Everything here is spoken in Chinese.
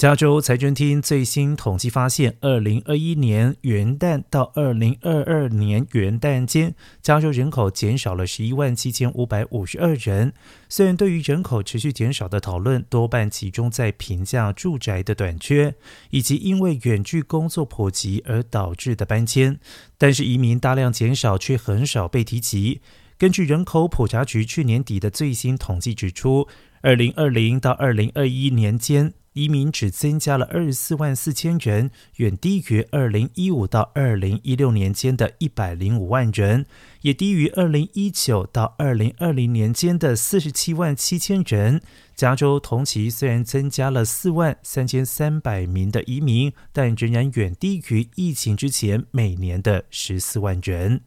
加州财政厅最新统计发现，二零二一年元旦到二零二二年元旦间，加州人口减少了十一万七千五百五十二人。虽然对于人口持续减少的讨论多半集中在平价住宅的短缺，以及因为远距工作普及而导致的搬迁，但是移民大量减少却很少被提及。根据人口普查局去年底的最新统计指出，二零二零到二零二一年间。移民只增加了二十四万四千人，远低于二零一五到二零一六年间的一百零五万人，也低于二零一九到二零二零年间的四十七万七千人。加州同期虽然增加了四万三千三百名的移民，但仍然远低于疫情之前每年的十四万人。